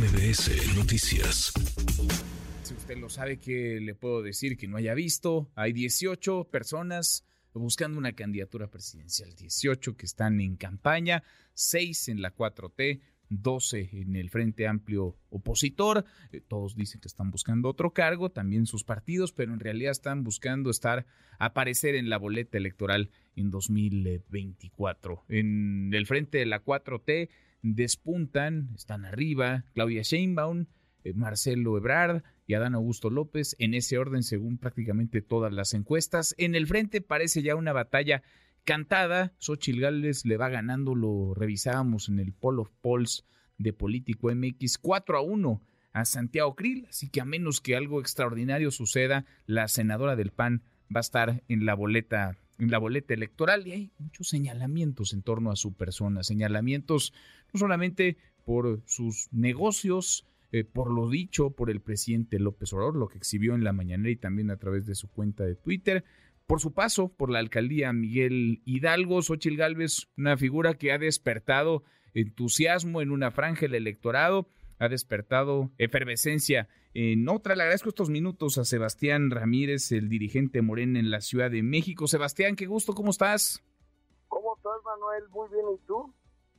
MBS Noticias. Si usted lo sabe, que le puedo decir que no haya visto? Hay 18 personas buscando una candidatura presidencial, 18 que están en campaña, 6 en la 4T, 12 en el Frente Amplio opositor. Eh, todos dicen que están buscando otro cargo, también sus partidos, pero en realidad están buscando estar, aparecer en la boleta electoral en 2024. En el Frente de la 4T despuntan, están arriba Claudia Sheinbaum, eh, Marcelo Ebrard y Adán Augusto López, en ese orden según prácticamente todas las encuestas. En el frente parece ya una batalla cantada. Xochil Gálvez le va ganando, lo revisábamos en el Poll of Polls de Político MX 4 a 1 a Santiago Krill, así que a menos que algo extraordinario suceda, la senadora del PAN va a estar en la boleta en la boleta electoral y hay muchos señalamientos en torno a su persona, señalamientos no solamente por sus negocios, eh, por lo dicho por el presidente López Obrador, lo que exhibió en la mañanera y también a través de su cuenta de Twitter, por su paso por la alcaldía Miguel Hidalgo, Xochil Gálvez, una figura que ha despertado entusiasmo en una franja del electorado, ha despertado efervescencia en otra. Le agradezco estos minutos a Sebastián Ramírez, el dirigente morena en la Ciudad de México. Sebastián, qué gusto, ¿cómo estás? ¿Cómo estás, Manuel? Muy bien, ¿y tú?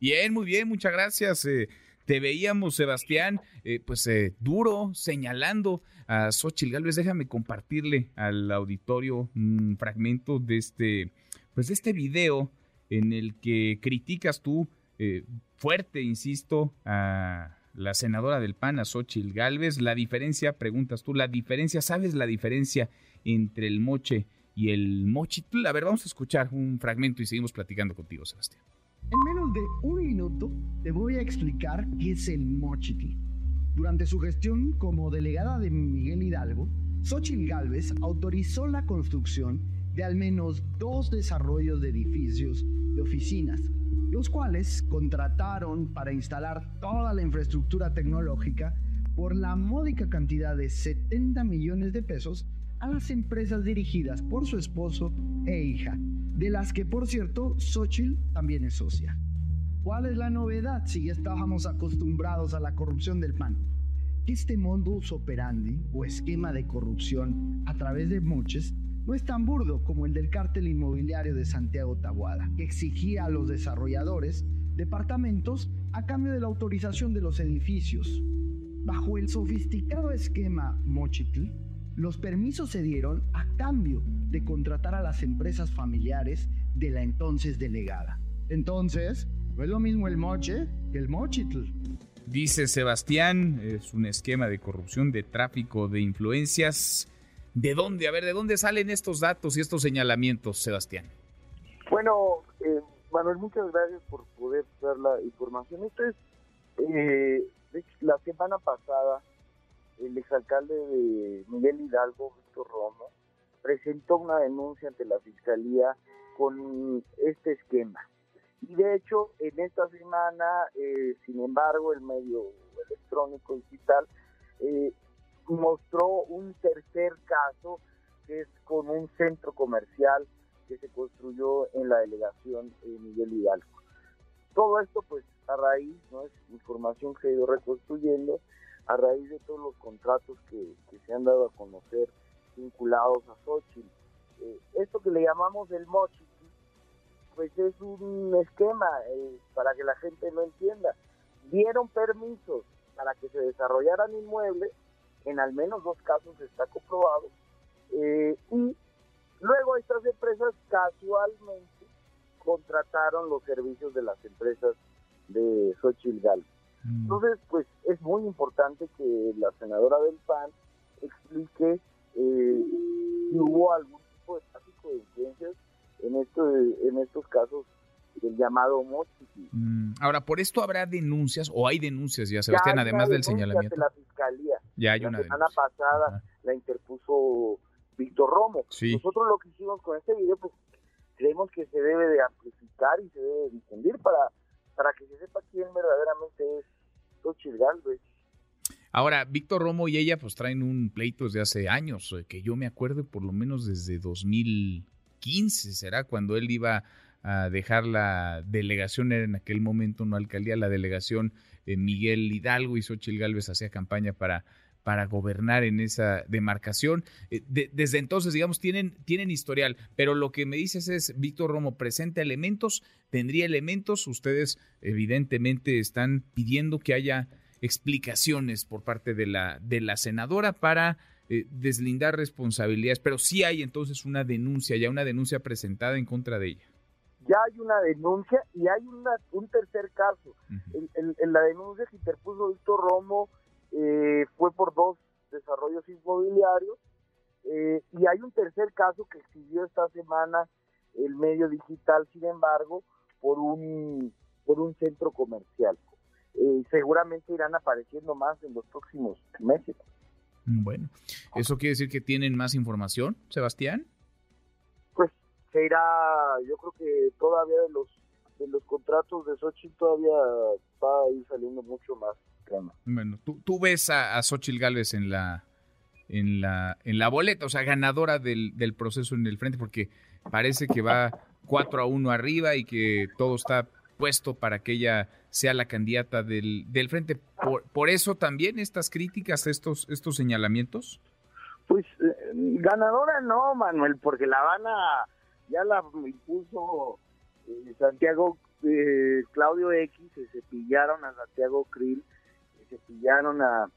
Bien, muy bien, muchas gracias. Eh, te veíamos, Sebastián, eh, pues eh, duro, señalando a Xochitl Gálvez. Déjame compartirle al auditorio un fragmento de este, pues de este video en el que criticas tú fuerte, insisto, a la senadora del PAN, Xochitl Gálvez. La diferencia, preguntas tú, la diferencia, ¿sabes la diferencia entre el moche y el mochitl? A ver, vamos a escuchar un fragmento y seguimos platicando contigo, Sebastián. En menos de un minuto te voy a explicar qué es el mochitl. Durante su gestión como delegada de Miguel Hidalgo, Xochitl Gálvez autorizó la construcción de al menos dos desarrollos de edificios de oficinas, los cuales contrataron para instalar toda la infraestructura tecnológica por la módica cantidad de 70 millones de pesos a las empresas dirigidas por su esposo e hija, de las que por cierto Xochitl también es socia. ¿Cuál es la novedad si ya estábamos acostumbrados a la corrupción del PAN? Que este modus operandi o esquema de corrupción a través de moches no es tan burdo como el del cártel inmobiliario de Santiago Tabuada, que exigía a los desarrolladores departamentos a cambio de la autorización de los edificios. Bajo el sofisticado esquema Mochitl, los permisos se dieron a cambio de contratar a las empresas familiares de la entonces delegada. Entonces, no lo mismo el moche que el mochitl. Dice Sebastián, es un esquema de corrupción, de tráfico de influencias. ¿De dónde? A ver, ¿de dónde salen estos datos y estos señalamientos, Sebastián? Bueno, eh, Manuel, muchas gracias por poder dar la información. Esto es, eh, la semana pasada el exalcalde de Miguel Hidalgo, Víctor Romo, presentó una denuncia ante la fiscalía con este esquema. Y de hecho, en esta semana, eh, sin embargo, el medio electrónico digital eh, mostró un tercer caso que es con un centro comercial que se construyó en la delegación de Miguel Hidalgo. Todo esto, pues, a raíz, ¿no? Es información que he ido reconstruyendo a raíz de todos los contratos que, se han dado a conocer vinculados a Xochitl. Eh, esto que le llamamos el mochi, pues es un esquema eh, para que la gente lo entienda. Dieron permisos para que se desarrollaran inmuebles, en al menos dos casos está comprobado, eh, y luego estas empresas casualmente contrataron los servicios de las empresas de Xochitl. Mm. Entonces, pues es muy importante que la senadora del PAN explique eh, si hubo algún tipo de tráfico de influencias en, esto, en estos casos del llamado Mochiqui. Mm. Ahora, por esto habrá denuncias, o hay denuncias ya, Sebastián, además del señalamiento. De. Ya hay la una semana pasada la interpuso Víctor Romo. Nosotros lo que hicimos con este video, pues creemos que se debe de amplificar y se debe difundir para, para que se sepa quién verdaderamente es Ahora, Víctor Romo y ella pues traen un pleito desde hace años, eh, que yo me acuerdo por lo menos desde 2015, será cuando él iba a dejar la delegación, era en aquel momento no alcaldía, la delegación eh, Miguel Hidalgo y Xochil Gálvez hacía campaña para, para gobernar en esa demarcación. Eh, desde entonces, digamos, tienen, tienen historial, pero lo que me dices es, Víctor Romo, presenta elementos, tendría elementos, ustedes evidentemente están pidiendo que haya explicaciones por parte de la, de la senadora para eh, deslindar responsabilidades, pero sí hay entonces una denuncia, ya una denuncia presentada en contra de ella ya hay una denuncia y hay una, un tercer caso. en, la denuncia que interpuso Víctor Romo eh, fue por dos desarrollos inmobiliarios eh, y hay un tercer caso que exhibió esta semana el medio digital, sin embargo, por un, por un centro comercial. Eh, seguramente irán apareciendo más en los próximos meses. Bueno, ¿eso quiere decir que tienen más información, Sebastián? se irá, yo creo que todavía de los de los contratos de Xochitl todavía va a ir saliendo mucho más Bueno, tú, tú ves a, a Xochitl Gálvez en la en la en la boleta, o sea, ganadora del, del proceso en el frente, porque parece que va 4 a 1 arriba y que todo está puesto para que ella sea la candidata del, del frente. Por, por eso también estas críticas, estos, estos señalamientos. Pues eh, ganadora no, Manuel, porque la van a ya la impuso eh, Santiago eh, Claudio X, se cepillaron a Santiago Krill, se cepillaron a,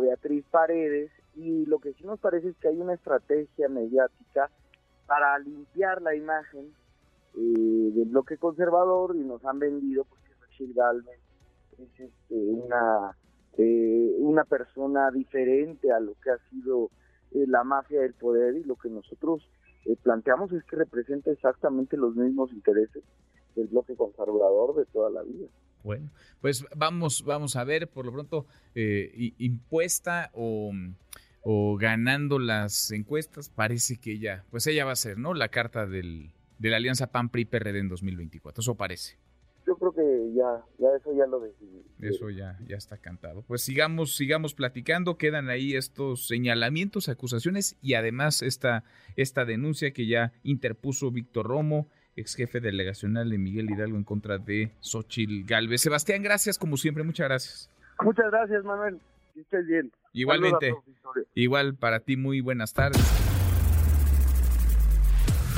Beatriz Paredes y lo que sí nos parece es que hay una estrategia mediática para limpiar la imagen eh, del bloque conservador y nos han vendido porque Rachel Galvez es este, una una persona diferente a lo que ha sido la mafia del poder y lo que nosotros eh, planteamos es que representa exactamente los mismos intereses del bloque conservador de toda la vida. Bueno, pues vamos, vamos a ver, por lo pronto, eh, impuesta o, ganando las encuestas, parece que ella, pues ella va a ser, ¿no? La carta del, de la alianza PAN-PRI-PRD en 2024, eso parece. Yo creo que ya, ya eso ya lo decidí. Eso ya, ya está cantado. Pues sigamos, sigamos platicando, quedan ahí estos señalamientos, acusaciones y además esta, esta denuncia que ya interpuso Víctor Romo, ex jefe delegacional de Miguel Hidalgo en contra de Xochil Galvez. Sebastián, gracias como siempre, muchas gracias. Muchas gracias, Manuel. Que estés bien. Igualmente. Igual para ti, muy buenas tardes.